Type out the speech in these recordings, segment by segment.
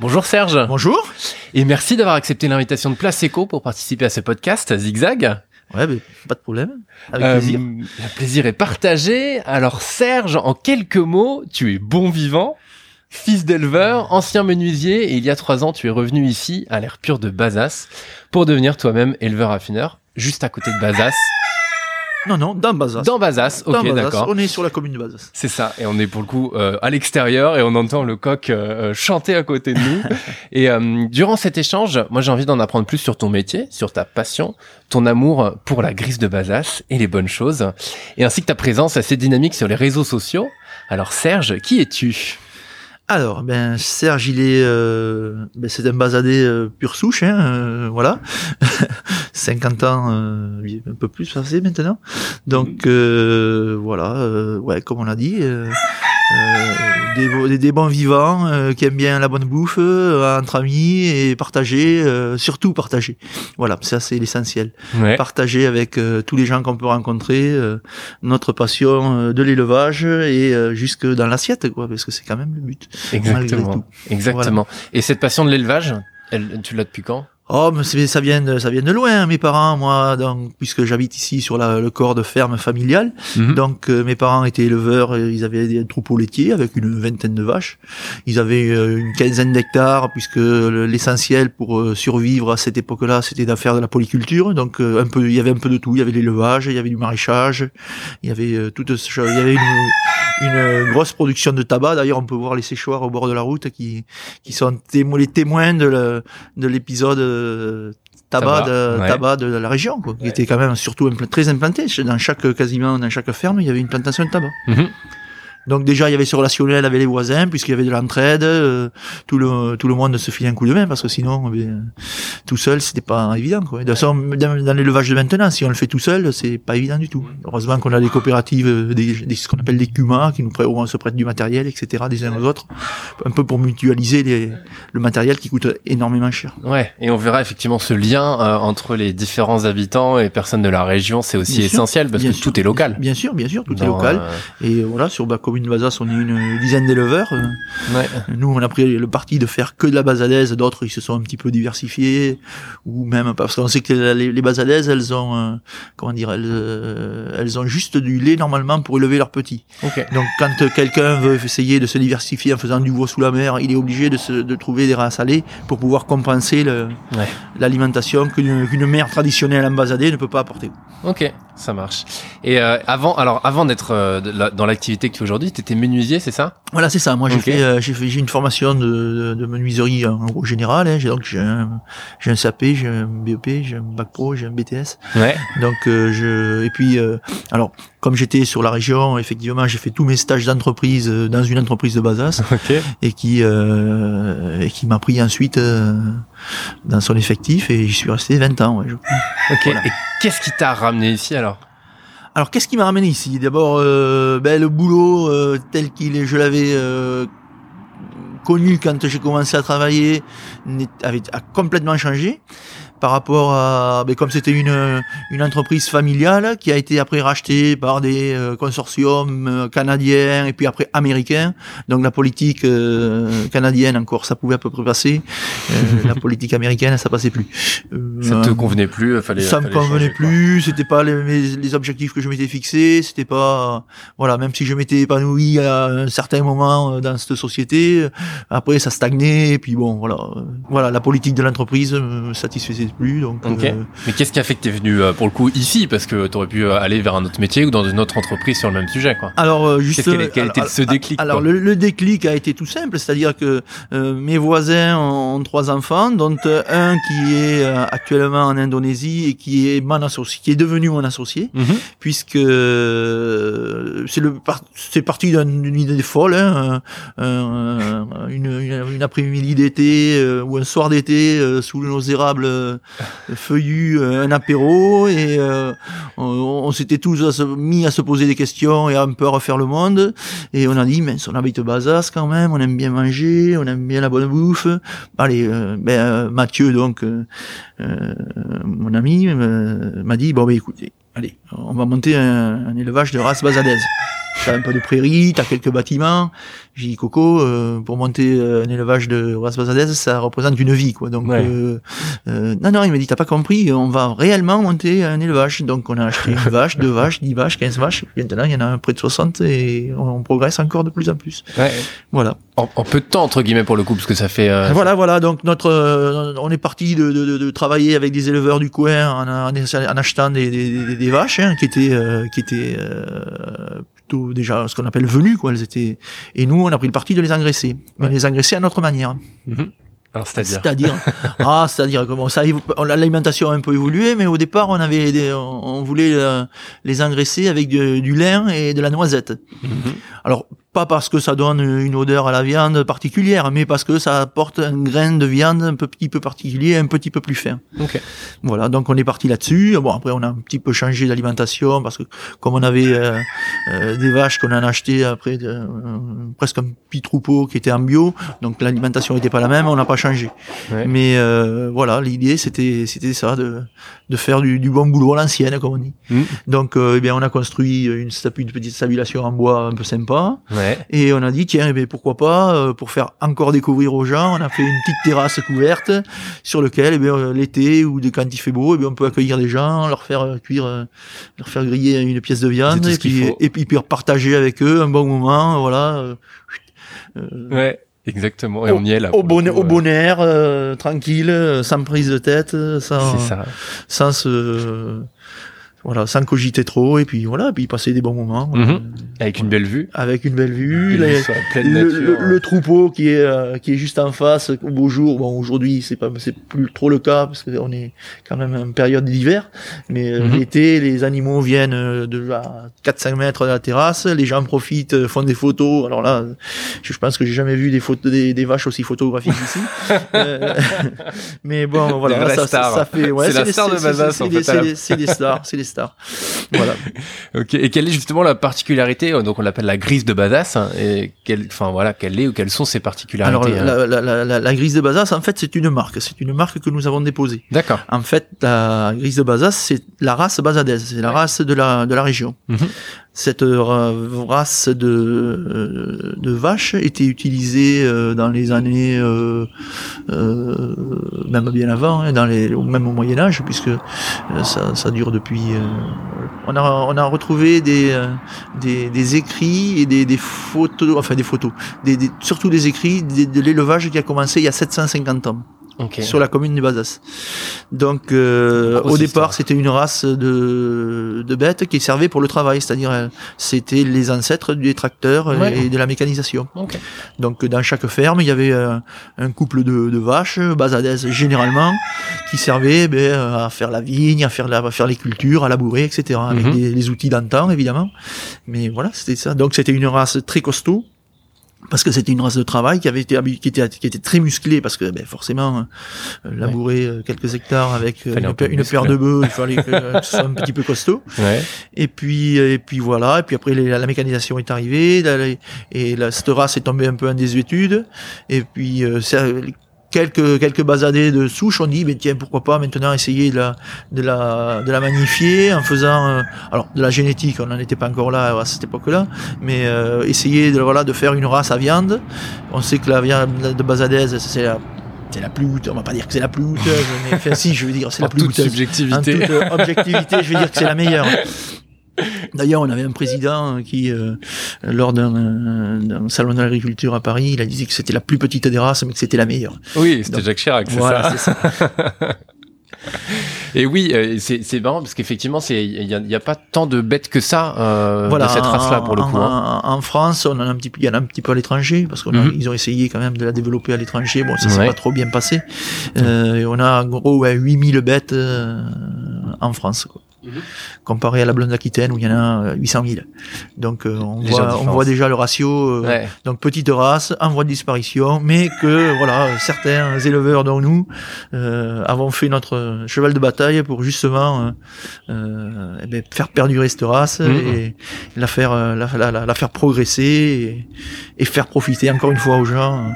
Bonjour Serge. Bonjour. Et merci d'avoir accepté l'invitation de Place Eco pour participer à ce podcast Zigzag. Ouais, mais pas de problème. Avec euh, plaisir. Le plaisir est partagé. Alors Serge, en quelques mots, tu es bon vivant, fils d'éleveur, ancien menuisier, et il y a trois ans, tu es revenu ici, à l'air pur de Bazas, pour devenir toi-même éleveur affineur, juste à côté de Bazas. Non, non, dans Bazas. Dans Bazas, ok, d'accord. On est sur la commune de Bazas. C'est ça, et on est pour le coup euh, à l'extérieur et on entend le coq euh, chanter à côté de nous. et euh, durant cet échange, moi j'ai envie d'en apprendre plus sur ton métier, sur ta passion, ton amour pour la grise de Bazas et les bonnes choses, et ainsi que ta présence assez dynamique sur les réseaux sociaux. Alors Serge, qui es-tu? Alors, ben Serge, il est, euh, ben, c'est un basadé euh, pure souche, hein, euh, voilà, 50 ans, un peu plus passé maintenant. Donc voilà, ouais, comme on l'a dit, des, des, bons vivants euh, qui aiment bien la bonne bouffe euh, entre amis et partager, euh, surtout partager. Voilà, ça c'est l'essentiel. Partager avec tous les gens qu'on peut rencontrer notre passion de l'élevage et jusque dans l'assiette, quoi, parce que c'est quand même le but. Exactement. Exactement. Et cette passion de l'élevage, tu l'as depuis quand? Oh, mais ça vient de, ça vient de loin, mes parents, moi, donc, puisque j'habite ici sur la, le corps de ferme familiale. Mhm. Donc, euh, mes parents étaient éleveurs, ils avaient des troupeaux laitiers avec une vingtaine de vaches. Ils avaient euh, une quinzaine d'hectares, puisque l'essentiel pour euh, survivre à cette époque-là, c'était d'affaire de la polyculture. Donc, un peu, il y avait un peu de tout. Il y avait l'élevage, il y avait du maraîchage, il y avait toute, il y avait une, une grosse production de tabac. D'ailleurs, on peut voir les séchoirs au bord de la route qui, qui sont les témoins de l'épisode tabac, de, tabac de la région, quoi, qui était quand même surtout très implanté. Dans chaque, quasiment, dans chaque ferme, il y avait une plantation de tabac. Mhm. Donc déjà, il y avait ce relationnel avec les voisins, puisqu'il y avait de l'entraide, euh, tout le tout le monde se filait un coup de main, parce que sinon, eh tout seul, c'était pas évident. Quoi. De toute façon, dans, l'élevage de maintenant, si on le fait tout seul, c'est pas évident du tout. Heureusement qu'on a des coopératives, euh, des, ce qu'on appelle des CUMA, qui nous prêtent, on se prêtent du matériel, etc., des uns aux autres, un peu pour mutualiser les, le matériel qui coûte énormément cher. Ouais, et on verra effectivement ce lien euh, entre les différents habitants et personnes de la région, c'est aussi essentiel, parce que tout est local. Bien sûr, bien sûr, tout est local. Et voilà, sur une Bazas, on est une dizaine d'éleveurs. Nous, on a pris le parti de faire que de la basadaise. D'autres, ils se sont un petit peu diversifiés, ou même parce qu'on sait que les, les basadaises, elles ont, euh, comment dire, elles, euh, elles ont juste du lait normalement pour élever leurs petits. Donc, quand quelqu'un veut essayer de se diversifier en faisant du veau sous la mer, il est obligé de, se, de trouver des races lait pour pouvoir compenser l'alimentation qu'une mère traditionnelle en basadée ne peut pas apporter. Ok, ça marche. Et euh, avant, alors avant d'être dans l'activité que tu fais aujourd'hui, tu étais menuisier, c'est ça? Voilà, c'est ça. Moi, j'ai fait, euh, j'ai fait, j'ai une formation de, de, menuiserie en gros général. Hein. J'ai donc j'ai un, j'ai un SAP, j'ai un BEP, j'ai un bac pro, j'ai un BTS. Ouais. Donc euh, je et puis euh, alors comme j'étais sur la région, effectivement, j'ai fait tous mes stages d'entreprise dans une entreprise de Bazas okay. et qui et qui m'a pris ensuite dans son effectif et j'y suis resté 20 ans. Ouais, je... Ok. Et qu'est-ce qui t'a ramené ici alors? Alors qu'est-ce qui m'a ramené ici? D'abord, euh, ben, le boulot euh, tel qu'il est, je l'avais euh, connu quand j'ai commencé à travailler, avait a complètement changé par rapport à, ben, comme c'était une, une entreprise familiale qui a été après rachetée par des euh, consortiums euh, canadiens et puis après américains. Donc la politique euh, canadienne encore, ça pouvait à peu près passer. la politique américaine, ça passait plus. ça te convenait plus, fallait. Ça me convenait plus. C'était pas les, les, objectifs que je m'étais fixés. C'était pas, voilà, même si je m'étais épanoui à un certain moment dans cette société, après ça stagnait. Et puis bon, voilà, voilà, la politique de l'entreprise me satisfaisait plus. Donc, euh, Mais qu'est-ce qui a fait que tu es venu euh, pour le coup ici? Parce que tu aurais pu euh, aller vers un autre métier ou dans une autre entreprise sur le même sujet. Quoi. Alors, juste. Quel, était ce déclic Alors, le, déclic a été tout simple, c'est-à-dire que mes voisins ont, trois enfants, dont un qui est actuellement en Indonésie et qui est mon associé, qui est devenu mon associé, mhm. puisque c'est le c'est parti d'une idée folle, hein, une, une, après-midi d'été ou un soir d'été sous nos érables feuillu euh, un apéro et euh, on, s'était tous mis à se poser des questions et à un peu refaire le monde. Et on a dit mais on habite Bazas quand même on aime bien manger on aime bien la bonne bouffe. Allez euh, ben Mathieu donc mon ami m'a dit bon ben écoutez on va monter un, un élevage de race basadaise. T'as un peu de prairie, t'as quelques bâtiments. J'ai dit Coco, euh, pour monter euh, un élevage de race basadaise, ça représente une vie, quoi. Donc, Ouais. euh, euh, non, non, il m'a dit, t'as pas compris, on va réellement monter un élevage. Donc, on a acheté une vache, deux vaches, dix vaches, quinze vaches. Maintenant, il y en a près de 60 et on, progresse encore de plus en plus. Ouais. Voilà. En, en peu de temps entre guillemets pour le coup, parce que ça fait. euh, Voilà, voilà. Donc notre, euh, on est parti de, de, de, de travailler avec des éleveurs du coin en, en, en achetant des, des, des, des vaches hein, qui étaient, euh, qui étaient euh, plutôt déjà ce qu'on appelle venues, quoi. Elles étaient. Et nous, on a pris le parti de les engraisser, mais Ouais. les engraisser à notre manière. mhm. Alors c'est-à-dire. C'est-à-dire, ah, c'est-à-dire comment ça, l'alimentation a un peu évolué, mais au départ, on avait, des, on, on voulait euh, les engraisser avec de- du lin et de la noisette. Mhm. Alors, pas parce que ça donne une odeur à la viande particulière, mais parce que ça apporte un grain de viande un petit peu particulier, un petit peu plus fin. Ok. Voilà, donc on est parti là-dessus. Bon, après, on a un petit peu changé d'alimentation parce que comme on avait euh, euh, des vaches qu'on en a acheté après euh, presque un petit troupeau qui était en bio, donc l'alimentation n'était pas la même, on n'a pas changé. Ouais. Mais euh, voilà, l'idée c'était c'était ça de de faire du, du bon boulot à l'ancienne, comme on dit. Mhm. Donc, euh, eh bien, on a construit une, une petite stabulation en bois un peu sympa. Ouais. Et on a dit, tiens, eh bien, pourquoi pas, euh, pour faire encore découvrir aux gens, on a fait une petite terrasse couverte sur lequel, eh bien, euh, l'été ou de- quand il fait beau, eh bien, on peut accueillir des gens, leur faire euh, cuire, euh, leur faire griller une pièce de viande, et puis, et puis, puis partager avec eux un bon moment, voilà. Ouais. Exactement. Et on y est là. au bon, coup, au bon air, euh, tranquille, sans prise de tête, sans, ça. sans se, voilà, sans cogiter trop, et puis voilà, puis passer des bons moments. Mhm. euh, Avec une belle vue. avec une belle vue, Une les- pleine le, nature. le- le troupeau qui est euh, qui est juste en face au beau jour. Bon, aujourd'hui c'est pas c'est plus trop le cas parce qu'on est quand même en période d'hiver. Mais euh, Mhm. l'été, les animaux viennent euh, de à 4-5 mètres de la terrasse. Les gens profitent, euh, font des photos. Alors là, je pense que j'ai jamais vu des photos des, des vaches aussi photographiques ici. Euh, mais bon, voilà, ça, ça, stars. ça fait. Ouais, C'est la star de Bazas, en fait, c'est des stars, c'est des stars. Voilà. Ok. Et quelle est justement la particularité euh, Donc on l'appelle la grise de Badass. hein, et quelle, enfin voilà, quelle est ou quelles sont ses particularités Alors, hein la, la, la, la, la grise de Bazas, en fait, c'est une marque. C'est une marque que nous avons déposée. D'accord. En fait, la grise de Bazas, c'est la race basadaise. C'est la race de la, de la région. Mhm. Cette race de, euh, de vache était utilisée euh, dans les années, euh, euh, même bien avant, hein, dans les, même au Moyen Âge, puisque euh, ça, ça dure depuis. euh, on a, on a retrouvé des, des, des écrits et des, des photos, enfin des photos, des, des- surtout des écrits de l'élevage qui a commencé il y a 750 ans Ok. sur la commune de Bazas. Donc euh, au départ c'était une race de, de bêtes qui servait pour le travail, c'est-à-dire euh, c'était les ancêtres des tracteurs Ouais. et de la mécanisation. Ok. Donc dans chaque ferme il y avait euh, un couple de, de vaches basadaises généralement qui servaient ben, à faire la vigne, à faire, la, à faire les cultures, à labourer, etc. Avec Mhm. des- les outils d'antan évidemment. Mais voilà c'était ça. Donc c'était une race très costaud parce que c'était une race de travail qui avait été qui était qui était très musclée parce que ben, forcément euh, labourer euh, quelques hectares avec euh, un une, paire- de bœufs il fallait que, ce soit un petit peu costaud. Ouais. et puis et puis voilà et puis après les- la, mécanisation est arrivée la- et la cette race est tombée un peu en désuétude. Et puis euh, ça- quelques quelques basadés de souche on dit mais tiens pourquoi pas maintenant essayer de la de la de la magnifier en faisant euh, alors de la génétique on n'en était pas encore là à cette époque-là mais euh, essayer de voilà de faire une race à viande on sait que la viande de basadaise c'est la c'est la plus outeuse, on va pas dire que c'est la plus outeuse, mais enfin si, je veux dire, c'est la plus toute outeuse. En subjectivité. toute euh, objectivité, je vais dire que c'est la meilleure. D'ailleurs, on avait un président qui, euh, lors d'un d'un salon de l'agriculture à Paris, il a dit que c'était la plus petite des races, mais que c'était la meilleure. Oui, c'était Jacques Chirac, c'est Voilà, ça. c'est ça. Et oui, euh, c'est c'est marrant parce qu'effectivement, il y, a- il y a pas tant de bêtes que ça euh, de cette race-là pour le en, coup. hein. en- France, on en a un petit, peu- il y en a un petit peu à l'étranger parce qu'ils Mhm. ont essayé quand même de la développer à l'étranger. Bon, ça s'est Ouais. pas trop bien passé. Euh, et on a en gros ouais, 8000 bêtes euh, en France. Quoi. Mhm. Comparé à la blonde d'Aquitaine où il y en a euh, 800 000. Donc euh, on, voit, on différence. voit déjà le ratio. euh, Ouais. Donc petite race, en voie de disparition, mais que voilà, certains éleveurs dont nous euh, avons fait notre cheval de bataille pour justement euh, eh ben, faire perdurer cette race Mhm. et la faire la, la- la- la faire progresser et, et faire profiter encore une fois aux gens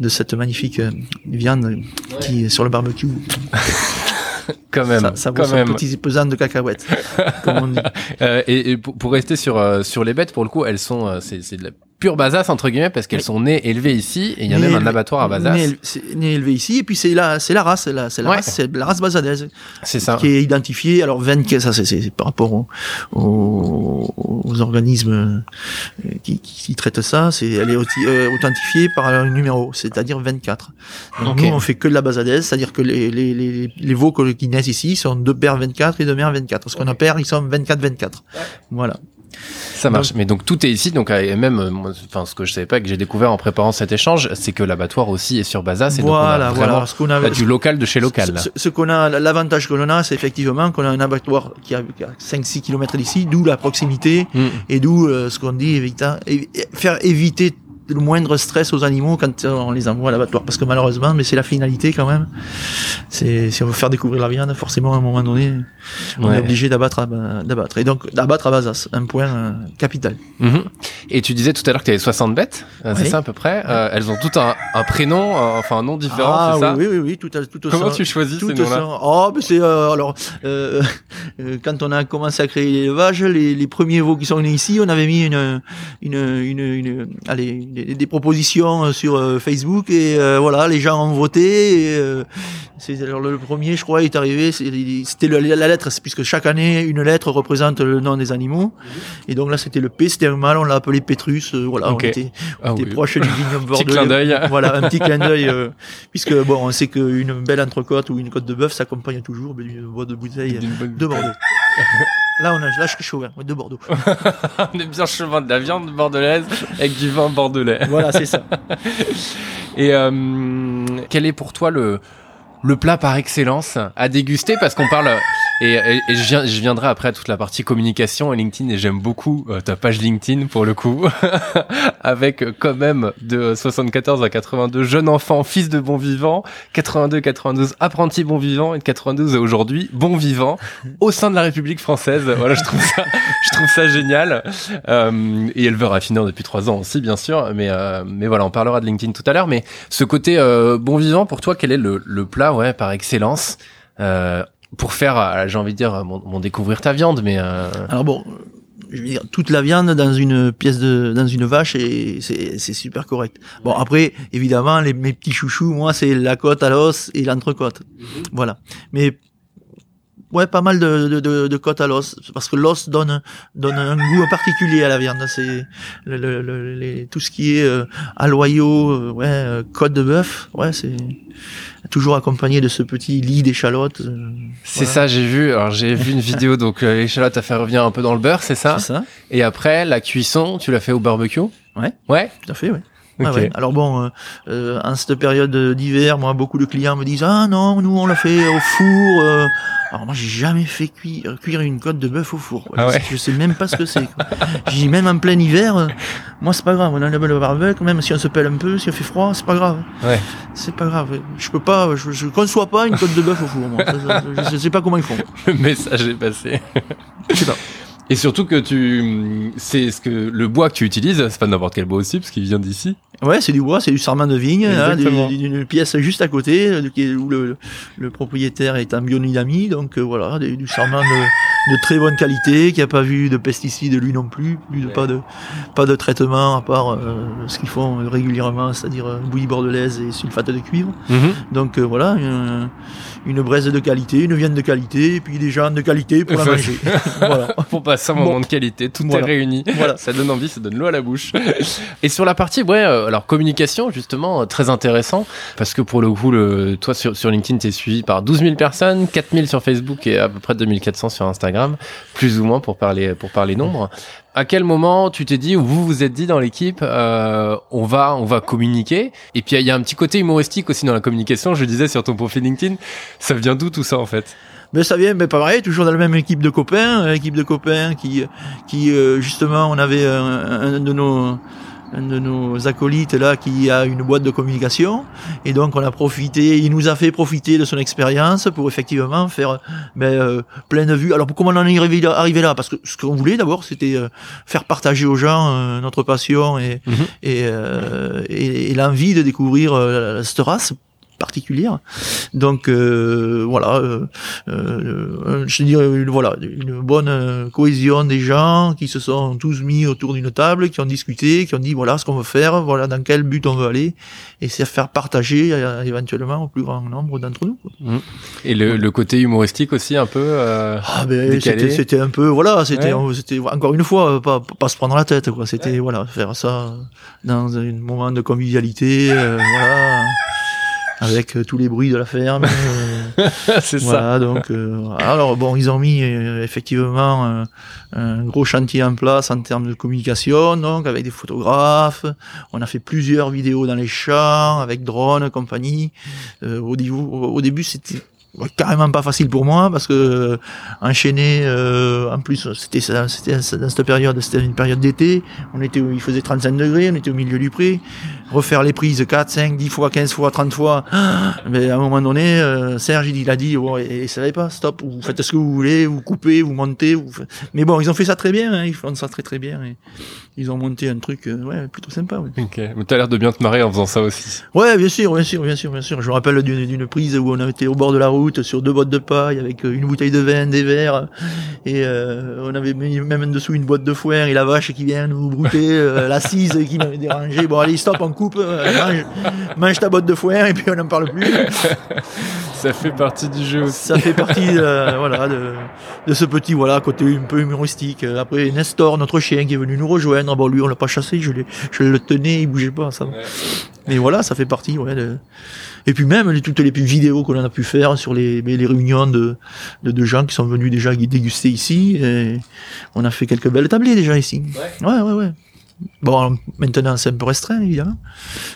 de cette magnifique viande qui est sur le barbecue. quand même. Ça, ça vaut quand son même. petit pesant de cacahuètes, comme on dit. Euh, et, et pour, pour rester sur euh, sur les bêtes, pour le coup, elles sont euh, c'est c'est de la pure basasse entre guillemets parce qu'elles sont nées élevées ici et il y a Né même un abattoir à Basasse. Né, élevé- c'est- né élevé ici, et puis c'est la, c'est la race, c'est la, c'est la Ouais. race, c'est la race basadaise C'est ça. qui est identifiée. Alors 24, ça c'est, c'est c'est par rapport au- au- aux, organismes euh, qui, qui, qui traitent ça, c'est, elle est euh, authentifiée par un numéro, c'est-à-dire 24. Donc Ok. nous on fait que de la basadaise, c'est-à-dire que les, les, les, les veaux qui naissent ici sont deux paires 24 et deux mères 24. Ce qu'on a père, ils sont 24-24. Voilà. Ça marche. Mais donc tout est ici. Donc et même, euh, moi, enfin ce que je savais pas que j'ai découvert en préparant cet échange, c'est que l'abattoir aussi est sur Basasse. Et donc on a voilà, voilà. Ce qu'on bah, avait, du local de chez local. Ce, ce qu'on a, l'avantage que l'on a, c'est effectivement qu'on a un abattoir qui a, 5-6 km d'ici, d'où la proximité Mm. et d'où euh, ce qu'on dit, évita- évi- faire éviter le moindre stress aux animaux quand euh, on les envoie à l'abattoir. Parce que malheureusement, mais c'est la finalité quand même. C'est si on veut faire découvrir la viande, forcément à un moment donné, on Ouais. est obligé d'abattre, d'abattre. Et donc d'abattre à Bazas, un point euh, capital. Mhm. Et tu disais tout à l'heure que tu avais 60 bêtes, euh, c'est ça à peu près. Euh, elles ont toutes un, un prénom, enfin un nom différent, ah c'est ça oui, oui, oui, tout, à- tout au Comment sein- tu choisis Tout ces noms-là. Oh, mais c'est euh, alors quand on a commencé à créer l'élevage, les, les premiers veaux qui sont nés ici, on avait mis une une une, une allez des, des propositions sur euh, Facebook et euh, voilà, les gens ont voté. et, euh, c'est alors le premier, je crois, est arrivé. C'était la lettre, puisque chaque année une lettre représente le nom des animaux. Et donc là, c'était le P, c'était un mâle, on l'a appelé Pétrus. euh, voilà, Ok. on était, Ah était oui. proche du vignoble Petit bordelais. clin d'œil. Voilà, un petit clin d'œil, euh, puisque bon, on sait qu'une belle entrecôte ou une côte de bœuf s'accompagne toujours d'une voix de bouteille de Bordeaux. là, on a, là, je suis chaud, hein, de Bordeaux. On est bien chemin de la viande bordelaise avec du vin bordelais. voilà, c'est ça. Et euh, quel est pour toi le le plat par excellence à déguster? Parce qu'on parle et, et- et je, viens, je viendrai après à toute la partie communication et LinkedIn et j'aime beaucoup euh, ta page LinkedIn pour le coup avec euh, quand même de 74 à 82 jeunes enfants fils de bons vivants 82 92 apprentis bons vivants et de 92 à aujourd'hui bons vivants au sein de la République française. Voilà je trouve ça je trouve ça génial. Euh, et éleveur affineur depuis trois ans aussi bien sûr mais euh, mais voilà on parlera de LinkedIn tout à l'heure. Mais ce côté euh, bon vivant pour toi quel est le, le plat ouais par excellence euh, pour faire euh, j'ai envie de dire mon, mon découvrir ta viande mais euh, Alors bon, je veux dire, toute la viande dans une pièce de, dans une vache, et c'est, c'est super correct. Bon, après, évidemment, les, mes petits chouchous, moi, c'est la côte à l'os et l'entrecôte. Voilà. Mais, ouais, pas mal de, de, de, à l'os, parce que l'os donne, donne un goût particulier à la viande. C'est le, le, le- les, tout ce qui est euh, aloyau, euh, ouais, euh, côte de bœuf, ouais, c'est toujours accompagné de ce petit lit d'échalote. euh, c'est voilà. ça j'ai vu alors j'ai vu une vidéo donc euh, l'échalote a fait revenir un peu dans le beurre c'est ça C'est ça, et après la cuisson tu l'as fait au barbecue? Ouais. ouais? Tout à fait, ouais. Ah ouais. Alors bon, euh, euh, en cette période d'hiver, moi, beaucoup de clients me disent ah non, nous on l'a fait au four. euh. Alors moi, j'ai jamais fait cuire, cuire une côte de bœuf au four. quoi. Ah je, ouais. sais, je sais même pas ce que c'est. J'ai même en plein hiver, euh, moi c'est pas grave. On a le barbecue, même si on se pèle un peu, si on fait froid, c'est pas grave. ouais C'est pas grave. Je peux pas, je, je conçois pas une côte de bœuf au four. Moi. Ça, ça, je, je sais pas comment ils font. le message est passé Je sais pas. Et surtout que tu, c'est ce que le bois que tu utilises, c'est pas n'importe quel bois aussi, parce qu'il vient d'ici. Ouais, c'est du bois, c'est du sarment de vigne, hein, d'une pièce juste à côté, euh, où le, le propriétaire est en biodynamie, donc euh, voilà, des- du sarment de, de très bonne qualité, qui a pas vu de pesticides lui non plus, plus de, Ouais. pas de pas de traitement à part euh, ce qu'ils font régulièrement, c'est-à-dire bouillie bordelaise et sulfate de cuivre. Donc euh, voilà, une, une braise de qualité, une viande de qualité, et puis des gens de qualité pour la manger. voilà. Pour passer un Bon. moment de qualité, tout Voilà. est réuni. Voilà. Ça donne envie, ça donne l'eau à la bouche. Et sur la partie, ouais, alors communication, justement, euh, très intéressant, parce que pour le coup, le, toi sur, sur LinkedIn, t'es suivi par 12 000 personnes, 4 000 sur Facebook et à peu près 2400 sur Instagram, plus ou moins pour parler, pour parler nombre. À quel moment tu t'es dit, ou vous vous êtes dit dans l'équipe, euh, on va, on va communiquer? Et puis il y a un petit côté humoristique aussi dans la communication. Je disais sur ton profil LinkedIn, ça vient d'où tout ça en fait? Mais ça vient, mais pareil, toujours dans la même équipe de copains, euh, équipe de copains qui, qui euh, justement, on avait un, un de nos un de nos acolytes là qui a une boîte de communication et donc on a profité, il nous a fait profiter de son expérience pour effectivement faire ben, euh, plein de vues. Alors comment on en est arrivé là, arrivé là? Parce que ce qu'on voulait d'abord c'était euh, faire partager aux gens euh, notre passion et, Mhm. et, et, et l'envie de découvrir cette race particulière. Donc euh, voilà, euh, euh, je dirais voilà une bonne cohésion des gens qui se sont tous mis autour d'une table, qui ont discuté, qui ont dit voilà ce qu'on veut faire, voilà dans quel but on veut aller, et c'est faire partager éventuellement au plus grand nombre d'entre nous. Mmh. Et le, le, côté humoristique aussi un peu. ah ben c'était un peu voilà c'était c'était encore une fois pas pas se prendre la tête quoi c'était voilà faire ça dans un moment de convivialité voilà avec euh, tous les bruits de la ferme. Euh, c'est ça. Donc, euh, alors bon, ils ont mis effectivement un gros chantier en place en termes de communication, donc avec des photographes. On a fait plusieurs vidéos dans les champs avec drones, compagnie. au, au début, c'était carrément pas facile pour moi parce que euh, enchaîner euh, en plus c'était c'était dans cette période c'était une période d'été on était il faisait 35 degrés on était au milieu du pré refaire les prises 4 5 10 fois 15 fois 30 fois. Mais à un moment donné euh, Serge il a dit oh, et, ça va pas stop vous faites ce que vous voulez vous coupez vous montez vous mais bon ils ont fait ça très bien hein, ils font ça très très bien et ils ont monté un truc ouais plutôt sympa ouais. ok. Mais t'as l'air de bien te marrer en faisant ça aussi. Ouais bien sûr bien sûr bien sûr bien sûr. Je me rappelle d'une prise où on été au bord de la route sur deux boîtes de paille avec euh, une bouteille de vin, des verres et euh, on avait mis même en dessous une boîte de foin et la vache qui vient nous brouter euh, l'assise qui m'avait dérangé. Bon allez stop, on coupe, mange, mange, ta boîte de foin et puis on n'en parle plus. Ça fait partie du jeu. Aussi. Ça fait partie voilà de, de, ce petit voilà côté un peu humoristique. Après Nestor, notre chien qui est venu nous rejoindre, bon lui on l'a pas chassé, je, je le tenais, il bougeait pas ça. Mais voilà, ça fait partie ouais, de, et puis même les, toutes les vidéos qu'on a pu faire sur les, les réunions de, de, gens qui sont venus déjà déguster ici. Et on a fait quelques belles tablées déjà ici. Ouais, ouais, ouais. Bon, maintenant c'est un peu restreint évidemment,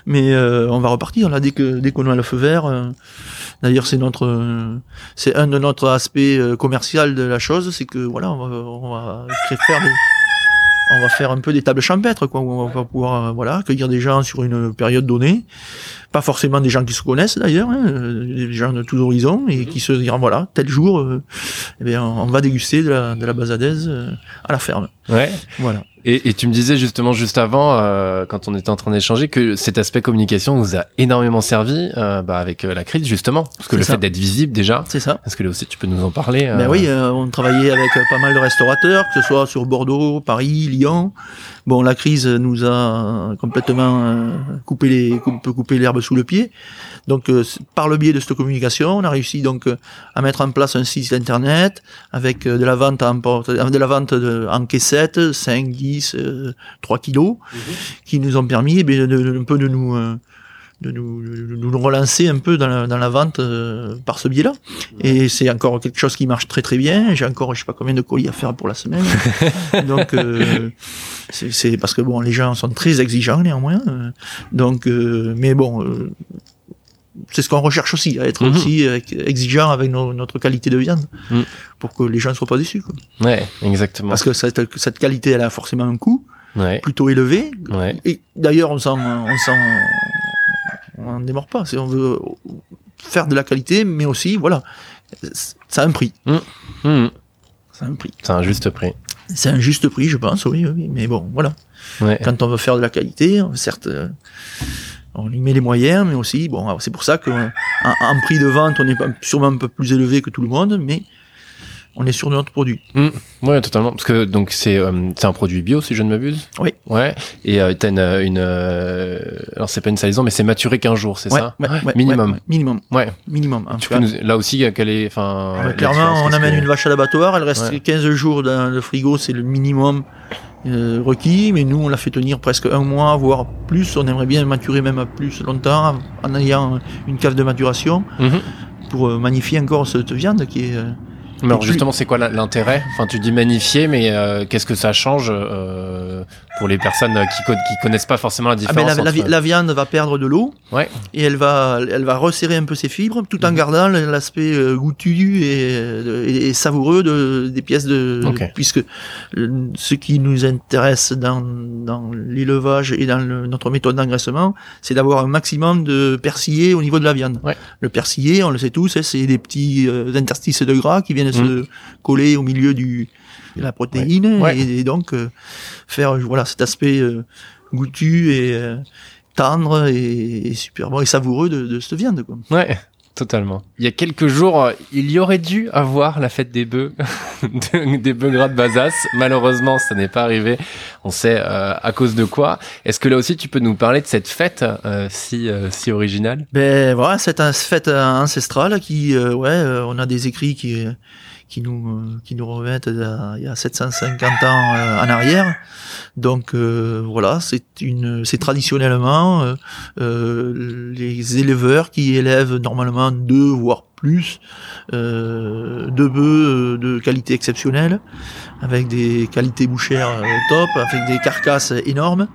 mais euh, on va repartir là dès que dès qu'on a le feu vert. Euh, d'ailleurs, c'est notre, c'est un de notre aspect euh, commercial de la chose, c'est que voilà, on va, on va faire on va faire un peu des tables champêtres, quoi, où on va pouvoir voilà accueillir des gens sur une période donnée pas forcément des gens qui se connaissent d'ailleurs, hein, des gens de tous horizons et qui se diront voilà tel jour, euh, eh bien on va déguster de la, de la basadaise euh, à la ferme. Ouais. Voilà. Et, et, tu me disais justement juste avant, euh, quand on était en train d'échanger, que cet aspect communication nous a énormément servi euh, bah, avec la crise justement, parce que le fait d'être visible déjà. C'est ça. Est-ce que là aussi tu peux nous en parler Ben oui, on travaillait avec pas mal de restaurateurs, que ce soit sur Bordeaux, Paris, Lyon. Bon, la crise nous a complètement coupé les, coupé l'herbe sous le pied. Donc, euh, par le biais de cette communication, on a réussi donc euh, à mettre en place un site internet avec euh, de la vente en de la vente en caissette, 5, 10, 3 kilos, mhm. qui nous ont permis eh de, un peu de nous de nous, nous, relancer un peu dans la, dans la vente par ce biais-là. Et c'est encore quelque chose qui marche très très bien. J'ai encore je sais pas combien de colis à faire pour la semaine. Donc c'est parce que bon, les gens sont très exigeants néanmoins. Euh, donc, euh, mais bon, euh, c'est ce qu'on recherche aussi, à être mhm. aussi exigeant avec notre qualité de viande, mhm. pour que les gens ne soient pas déçus. Quoi. Ouais, exactement. Parce que cette, cette, qualité, elle a forcément un coût plutôt élevé. Ouais. Et d'ailleurs, on s'en, on s'en, on démord pas. Si on veut faire de la qualité, mais aussi, voilà, ça a un prix. Mhm. Ça a un prix. C'est un juste prix. C'est un juste prix, je pense, oui, oui, mais bon, voilà. Quand on veut faire de la qualité, certes, on y met les moyens, mais aussi, bon, c'est pour ça qu'en en prix de vente, on est sûrement un peu plus élevé que tout le monde, mais on est sur notre produit. Mmh. Ouais, totalement. Parce que donc c'est euh, c'est un produit bio, si je ne m'abuse. Oui. Ouais. Et euh, t'as une, une euh, alors c'est pas une salaison, mais c'est maturé 15 jours, c'est ça ouais, Minimum. minimum. Ouais. Minimum. là aussi, quelle est, enfin. clairement, on amène une vache à l'abattoir, elle reste 15 jours dans le frigo, c'est le minimum. Requis, mais nous on l'a fait tenir presque un mois, voire plus. On aimerait bien maturer même plus longtemps en ayant une cave de maturation mmh. pour magnifier encore cette viande qui est mais alors justement, c'est quoi l'intérêt? Enfin, tu dis magnifier, mais euh, qu'est-ce que ça change euh, pour les personnes qui, qui connaissent pas forcément la ah ben, différence la, la, viande va perdre de l'eau, ouais. et elle va, elle va resserrer un peu ses fibres, tout en mhm. gardant l'aspect euh, goûtu et, et, savoureux de, des pièces de, puisque ce qui nous intéresse dans, dans l'élevage et dans notre méthode d'engraissement, c'est d'avoir un maximum de persillé au niveau de la viande. Ouais. Le persillé, on le sait tous, hein, c'est des petits interstices de gras qui viennent se mm. coller au milieu du, de la protéine Et, donc euh, faire voilà cet aspect euh, goûtu et, euh, tendre et, super bon et savoureux de, de cette viande. Quoi. Ouais. Totalement. Il y a quelques jours, il y aurait dû avoir la fête des bœufs, des bœufs gras de Bazas. Malheureusement, ça n'est pas arrivé. On sait euh, à cause de quoi. Est-ce que là aussi, tu peux nous parler de cette fête euh, si euh, si originale? Ben voilà, cette fête ancestrale qui, ouais, on a des écrits qui qui nous qui nous remettent il y a 750 ans en arrière. Donc voilà, c'est une c'est traditionnellement les éleveurs qui élèvent normalement deux voire plus euh, de bœufs de qualité exceptionnelle avec des qualités bouchères top avec des carcasses énormes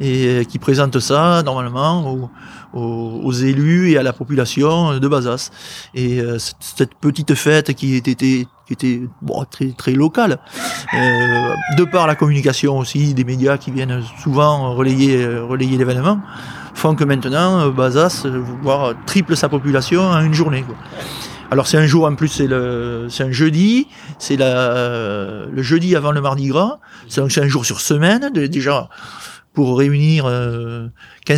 et qui présentent ça normalement aux, aux, élus et à la population de Bazas. Et euh, cette petite fête qui était, qui était bon, très, très locale, euh, de par la communication aussi des médias qui viennent souvent relayer, relayer l'événement, font que maintenant Bazas voire triple sa population en une journée. Quoi. Alors c'est un jour en plus, c'est le, c'est un jeudi, c'est le jeudi avant le Mardi Gras, c'est un jour sur semaine. Déjà, pour réunir 15 euh,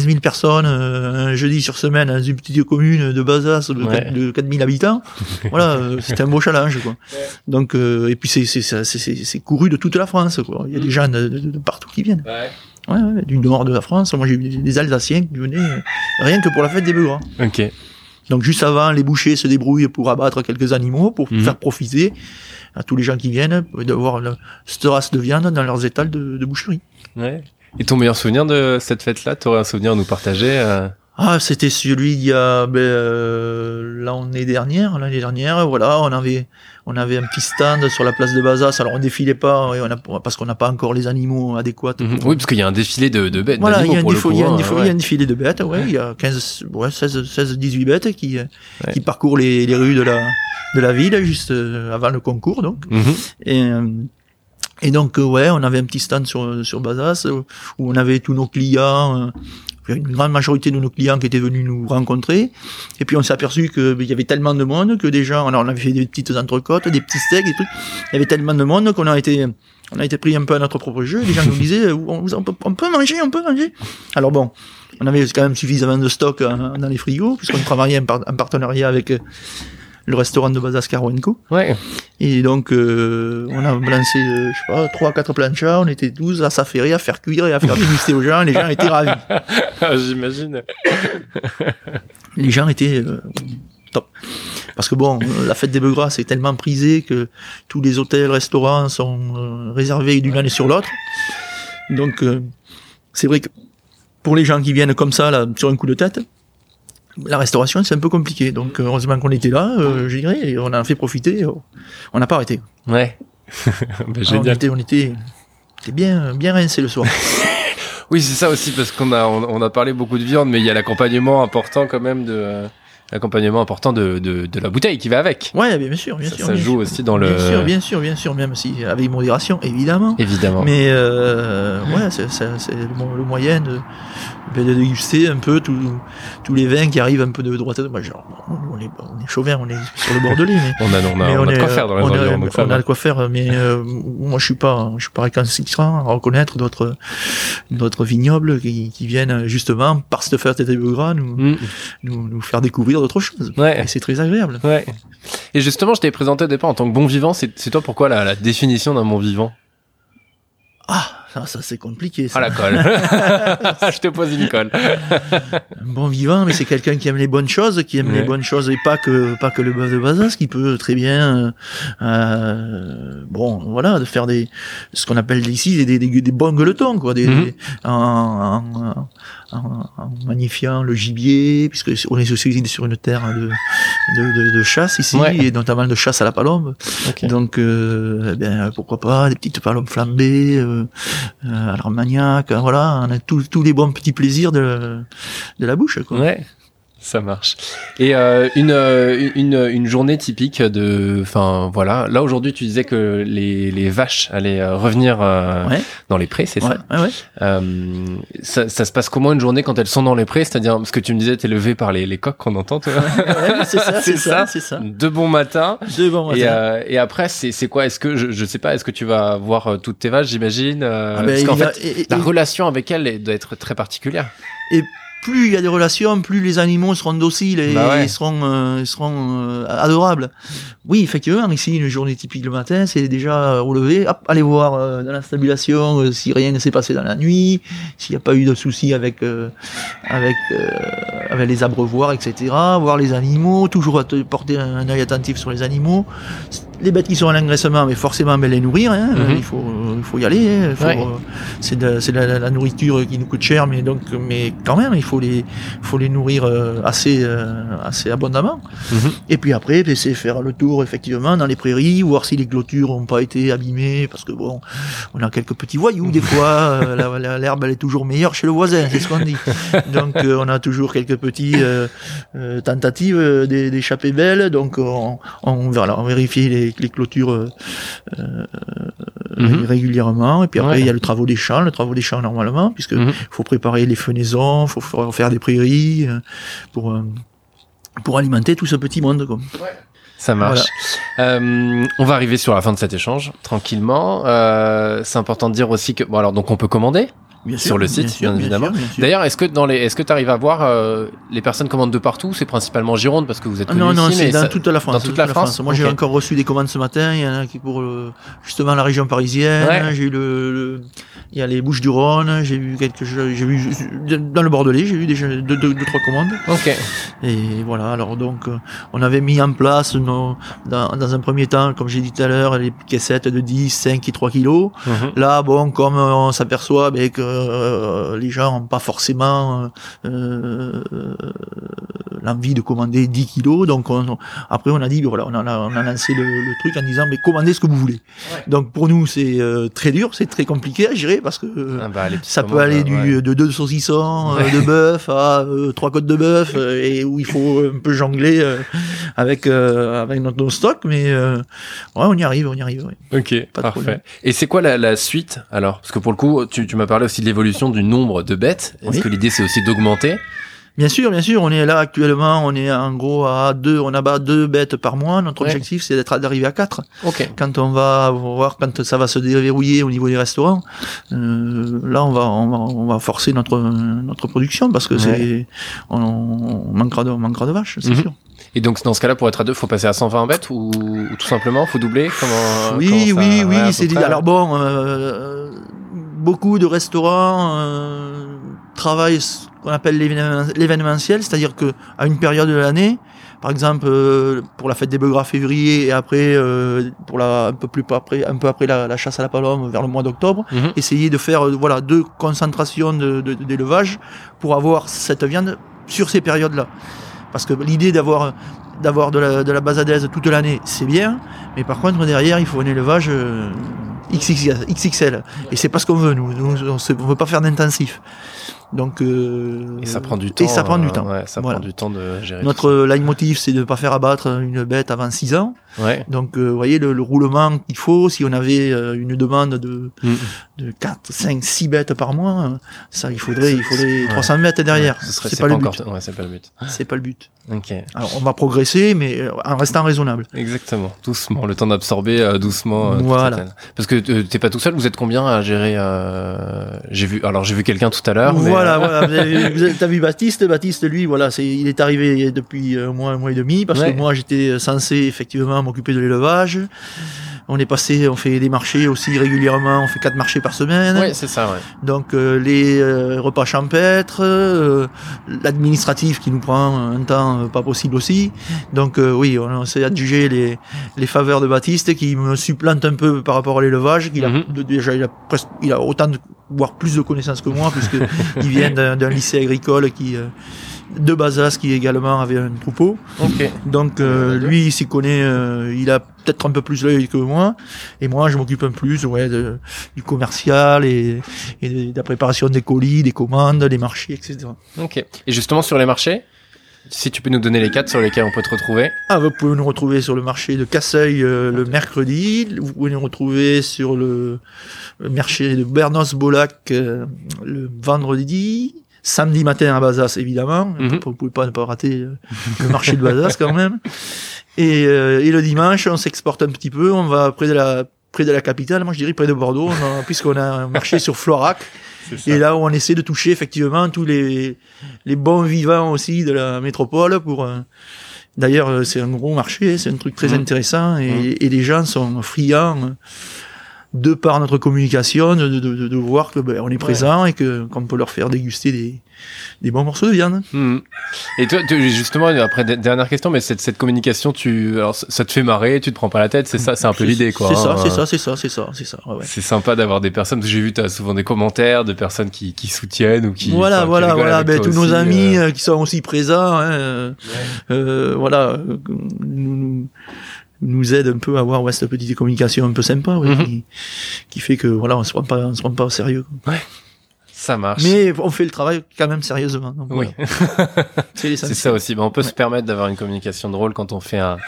000 personnes euh, un jeudi sur semaine dans une petite commune de Bazas de, 4 000 habitants. voilà, euh, c'était un beau challenge quoi. Donc et puis c'est c'est c'est couru de toute la France quoi. Il y a des mm. gens de, partout qui viennent. Ouais. Ouais, du nord de la France. Moi j'ai eu des Alsaciens qui venaient rien que pour la fête des bœufs. Ok. Donc juste avant, les bouchers se débrouillent pour abattre quelques animaux, pour mm. faire profiter à tous les gens qui viennent d'avoir cette race de viande dans leurs étals de, de boucherie. Ouais. Et ton meilleur souvenir de cette fête-là T'aurais un souvenir à nous partager euh Ah, c'était celui d'il y a ben, euh, l'année dernière. L'année dernière, voilà, on avait on avait un petit stand sur la place de Bazas. Alors on défilait pas, on a, parce qu'on n'a pas encore les animaux adéquats. Mhm. Oui, parce qu'il y a un défilé de, de bêtes. Voilà, il y, a un, défilé, il, y a un défilé, il de bêtes. Ouais, il y a 15, ouais, 16, 16, 18 bêtes qui qui parcourent les, les rues de la de la ville juste euh, avant le concours donc. Mhm. Et et donc, euh, ouais, on avait un petit stand sur, sur Bazas euh, où on avait tous nos clients, euh, une grande majorité de nos clients qui étaient venus nous rencontrer. Et puis on s'est aperçu qu'il ben, y avait tellement de monde que gens, alors on avait fait des petites entrecôtes, des petits steaks, des trucs. Il y avait tellement de monde qu'on a été, on a été pris un peu à notre propre jeu. Les gens nous disaient, on, on peut manger, on peut manger. Alors bon, on avait quand même suffisamment de stock dans les frigos puisqu'on travaillait en, partenariat avec le restaurant de Bazas Carwenco. Ouais. Et donc, euh, on a lancé, euh, je sais pas, trois, quatre planchas, on était 12 à s'affairer, à faire cuire et à faire déguster aux gens, les gens étaient ravis. Ah, j'imagine. les gens étaient euh, top. Parce que bon, la fête des Beugras c'est tellement prisé que tous les hôtels, restaurants sont réservés d'une année sur l'autre. Donc, c'est vrai que pour les gens qui viennent comme ça, là, sur un coup de tête, la restauration, c'est un peu compliqué. Donc, euh, heureusement qu'on était là, euh, je dirais, et on a fait profiter. Euh, on n'a pas arrêté. Ouais. ben, on était, on était, bien, bien rincé le soir. oui, c'est ça aussi, parce qu'on a, on, a parlé beaucoup de viande, mais il y a l'accompagnement important quand même de, l'accompagnement important de, de, de, la bouteille qui va avec. Ouais, bien sûr, bien sûr. Ça joue aussi dans le. Bien sûr, bien sûr, bien sûr, même si avec modération, évidemment. Évidemment. Mais euh, ouais, c'est le, moyen de, de déguster un peu tous les vins qui arrivent un peu de droite. Moi, genre, on est, on est chauvin, on est sur le bord de l'île. on a, on a, on a de quoi faire dans les environs. On, a de quoi faire, mais euh, moi, je suis pas, je suis pas réconciliant à reconnaître d'autres, d'autres vignobles qui, qui, viennent justement par cette fête des gras nous, mm. nous, nous faire découvrir d'autres choses. Ouais. Et c'est très agréable. Ouais. Et justement, je t'ai présenté au départ en tant que bon vivant. C'est toi pourquoi la, la définition d'un bon vivant? Ah ah, ça c'est compliqué. Ça. Ah la colle. je te pose une colle. un bon vivant, mais c'est quelqu'un qui aime les bonnes choses, qui aime les bonnes choses et pas que pas que le bœuf de Bazas, qui peut très bien, euh, bon, voilà, de faire des ce qu'on appelle ici des, des, des, bons gueuletons, quoi, des, mhm. en, en, en, magnifiant le gibier, puisque on est aussi sur une terre de de, de, chasse ici, et notamment de chasse à la palombe. Donc, euh, eh bien, pourquoi pas des petites palombes flambées. Euh, euh, alors maniaque, voilà, on a tous les bons petits plaisirs de, de la bouche. Quoi. Ça marche. Et euh, une, euh, une, une journée typique de, enfin voilà, là aujourd'hui tu disais que les, les vaches allaient euh, revenir euh, Ouais. dans les prés, c'est Ouais, ça, ouais, ouais. Euh, ça Ça se passe comment une journée quand elles sont dans les prés? C'est-à-dire parce que tu me disais t'es levé par les, les coqs qu'on entend, toi. Ouais, c'est ça, C'est ça. ça, ça. De bon matin. De bon Et, matin. euh, et après, c'est quoi? Est-ce que je, je sais pas Est-ce que tu vas voir toutes tes vaches, j'imagine? Euh, Ah ben, Parce qu'en fait, et- et- la relation avec elles elle doit être très particulière. Plus il y a des relations, plus les animaux seront dociles et Bah ouais. seront, euh, ils seront euh, adorables. Oui, effectivement, ici, une journée typique le matin, c'est déjà au lever, hop, aller voir euh, dans la stabulation euh, si rien ne s'est passé dans la nuit, s'il n'y a pas eu de soucis avec, euh, avec, euh, avec les abreuvoirs, etc. Voir les animaux, toujours porter un œil attentif sur les animaux. Les bêtes qui sont à l'engraissement, mais forcément, mais les nourrir, hein, Mhm. il, faut, il faut y aller. hein, Ouais. euh, c'est de, la, nourriture qui nous coûte cher, mais donc, mais quand même, il faut les, faut les nourrir euh, assez, euh, assez abondamment. Mhm. Et puis après, ben, c'est faire le tour effectivement dans les prairies, voir si les clôtures n'ont pas été abîmées, parce que bon, on a quelques petits voyous des fois. euh, L'herbe elle est toujours meilleure chez le voisin, c'est ce qu'on dit. Donc euh, on a toujours quelques petits euh, euh, tentatives euh, d'é- d'échapper belles. Donc on, on, voilà, on vérifie les, les clôtures euh, euh, Mhm. régulièrement. Et puis après Ouais. il y a le travaux des champs, le travaux des champs normalement, puisque Mhm. faut préparer les fenaisons, faut faut faire des prairies euh, pour pour alimenter tout ce petit monde. Quoi. Ça marche. Euh, on va arriver sur la fin de cet échange tranquillement. Euh, c'est important de dire aussi que bon alors donc on peut commander? Bien Sur le site, bien évidemment. bien. D'ailleurs, est-ce que dans les est-ce que tu arrives à voir euh, les personnes commandent de partout C'est principalement Gironde parce que vous êtes Ah connu non, non, ici, c'est mais dans ça- toute la France. dans toute la France Moi, j'ai encore reçu des commandes ce matin. Il y en a qui pour euh, justement la région parisienne. Ouais. J'ai eu le, le- il y a les Bouches du Rhône. J'ai vu quelque chose. J'ai vu dans le Bordelais. J'ai eu déjà deux, deux, deux, trois commandes. Ok. Et voilà. Alors donc, euh, on avait mis en place nos, dans, dans un premier temps, comme j'ai dit tout à l'heure, les caissettes de 10, 5 et 3 kilos. Mhm. Là, bon, comme on s'aperçoit ben, que euh, les gens n'ont pas forcément euh, euh, l'envie de commander 10 kilos, donc on- après on a dit, voilà, on a, on a lancé le, le truc en disant, mais commandez ce que vous voulez. Ouais. Donc pour nous, c'est euh, très dur, c'est très compliqué à gérer parce que euh, Ah bah, ça peut aller du, ouais. de deux saucissons, euh, Ouais. de bœuf à euh, trois côtes de bœuf, euh, et où il faut un peu jongler euh, avec euh, avec notre, nos stocks, mais euh, ouais, on y arrive, on y arrive. ouais. Ok, Pas parfait. Et c'est quoi la, la suite alors? Parce que pour le coup, tu, tu m'as parlé aussi de l'évolution du nombre de bêtes. Est-ce Oui. que l'idée c'est aussi d'augmenter? Bien sûr, bien sûr, on est là actuellement, on est en gros à deux, on abat deux bêtes par mois. Notre Ouais. objectif, c'est d'être d'arriver à quatre. Ok. Quand on va voir, quand ça va se déverrouiller au niveau des restaurants, euh, là, on va, on va, on va forcer notre notre production parce que c'est, on, on manquera de, on manquera de vaches, c'est Mhm. sûr. Et donc dans ce cas-là, pour être à deux, faut passer à 120 bêtes ou, ou tout simplement, faut doubler? Comment oui, comment ça- oui, oui, c'est dit. Alors bon, euh, beaucoup de restaurants euh, travaillent ce qu'on appelle l'événement- l'événementiel, c'est-à-dire que à une période de l'année, par exemple euh, pour la fête des bœufs février et après euh, pour la un peu plus après un peu après la, la chasse à la palombe vers le mois d'octobre, Mhm. essayer de faire euh, voilà deux concentrations de- de- d'élevage pour avoir cette viande sur ces périodes-là. Parce que l'idée d'avoir d'avoir de la, de la basadaise toute l'année, c'est bien, mais par contre derrière il faut un élevage XXL, et c'est pas ce qu'on veut nous. Nous on, on veut pas faire d'intensif. Donc euh, Et ça prend du temps. Et ça prend du euh, temps. Ouais, ça Voilà. prend du temps de gérer. Notre leitmotiv, c'est de ne pas faire abattre une bête avant 6 ans. Ouais. Donc, euh, vous voyez, le, le roulement qu'il faut, si on avait euh, une demande de, Mm. de 4, 5, 6 bêtes par mois, euh, ça, il faudrait, il faudrait Ouais. 300 mètres derrière. Ce serait- c'est pas, le but. encore. Ouais, c'est pas le but. C'est pas le but. Ok. Alors, on va progresser, mais en restant raisonnable. Exactement. Doucement, le temps d'absorber euh, doucement. euh, Voilà. Parce que euh, t'es pas tout seul. Vous êtes combien à gérer euh, J'ai vu. Alors j'ai vu quelqu'un tout à l'heure. Mais, Voilà, euh, voilà. Vous avez, vous avez- t'as vu Baptiste Baptiste, lui, voilà, c'est, il est arrivé depuis euh, un mois, un mois et demi, parce Ouais. que moi, j'étais censé effectivement m'occuper de l'élevage. On est passé, on fait des marchés aussi régulièrement, on fait quatre marchés par semaine. Ouais, c'est ça. Ouais. Donc euh, les euh, repas champêtres, euh, l'administratif qui nous prend un temps pas possible aussi. Donc euh, oui, on, s'est adjugé les, les faveurs de Baptiste qui me supplante un peu par rapport à l'élevage. qu'il a Mhm. déjà il a presque il a autant de voire plus de connaissances que moi puisque il vient d'un d'un lycée agricole qui euh, de Bazas qui également avait un troupeau. Ok. Donc euh, lui il s'y connaît, euh, il a peut-être un peu plus l'œil que moi. Et moi je m'occupe un peu plus ouais, de, du commercial et, et de, de la préparation des colis, des commandes, des marchés, etc. Ok. Et justement sur les marchés. Si tu peux nous donner les quatre sur lesquels on peut te retrouver. Ah, vous pouvez nous retrouver sur le marché de Casseuil euh, le mercredi. Vous pouvez nous retrouver sur le, le marché de Bernos-Bolac euh, le vendredi. Samedi matin à Bazas, évidemment. Mhm. Vous pouvez pas ne pas rater euh, le marché de Bazas quand même. Et, euh, et le dimanche, on s'exporte un petit peu. On va près de la près de la capitale, moi je dirais près de Bordeaux, puisqu'on a un marché sur Florac. Et là où on essaie de toucher effectivement tous les, les bons vivants aussi de la métropole pour. euh, D'ailleurs, c'est un gros marché, c'est un truc très Mhm. intéressant et, et les gens sont friands de par notre communication de, de, de, de voir que ben, on est présent et que qu'on peut leur faire déguster des, des bons morceaux de viande. Mhm. Et toi, tu- justement, après de- dernière question, mais cette, cette communication, tu, alors, ça te fait marrer, tu te prends pas la tête, c'est ça, c'est un peu l'idée, quoi. C'est ça, hein. c'est ça, c'est ça, c'est ça, c'est ça. ouais, ouais. C'est sympa d'avoir des personnes, parce que j'ai vu, tu as souvent des commentaires de personnes qui, qui soutiennent ou qui. voilà, enfin, voilà, voilà. Ben, tous nos amis euh. euh, qui sont aussi présents, hein, euh, euh, voilà, euh, nous, nous, nous aident un peu à avoir ouais, cette petite communication un peu sympa, ouais, Mhm. qui, qui fait que voilà, on se prend pas, on se prend pas au sérieux. quoi. Ça marche. Mais on fait le travail quand même sérieusement. donc oui, voilà. c'est ça aussi. Ben, on peut se Ouais. permettre d'avoir une communication drôle quand on fait un,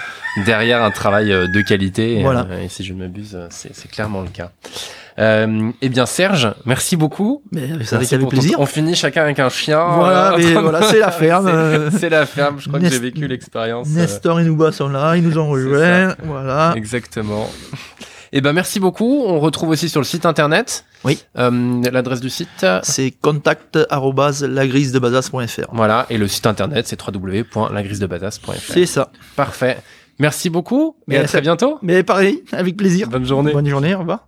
derrière un travail euh, de qualité. Et, Voilà. euh, et si je ne m'abuse, euh, c'est clairement le cas. Euh, eh bien, Serge, merci beaucoup. Mais avec, ton- plaisir. On finit chacun avec un chien. Voilà, euh, mais voilà, c'est la ferme, euh. C'est- la ferme. Je crois que j'ai vécu l'expérience. euh, Nestor et Nouba sont là, ils nous ont rejoints, voilà. Exactement. Eh ben merci beaucoup. On retrouve aussi sur le site internet. Oui. Euh, L'adresse du site. C'est contact arrobase lagrisedebazas.fr. Voilà. Et le site internet, c'est www.lagrisedebadass.fr. C'est ça. Parfait. Merci beaucoup et à très bientôt. Mais pareil, avec plaisir. Bonne journée. Bonne journée, au revoir.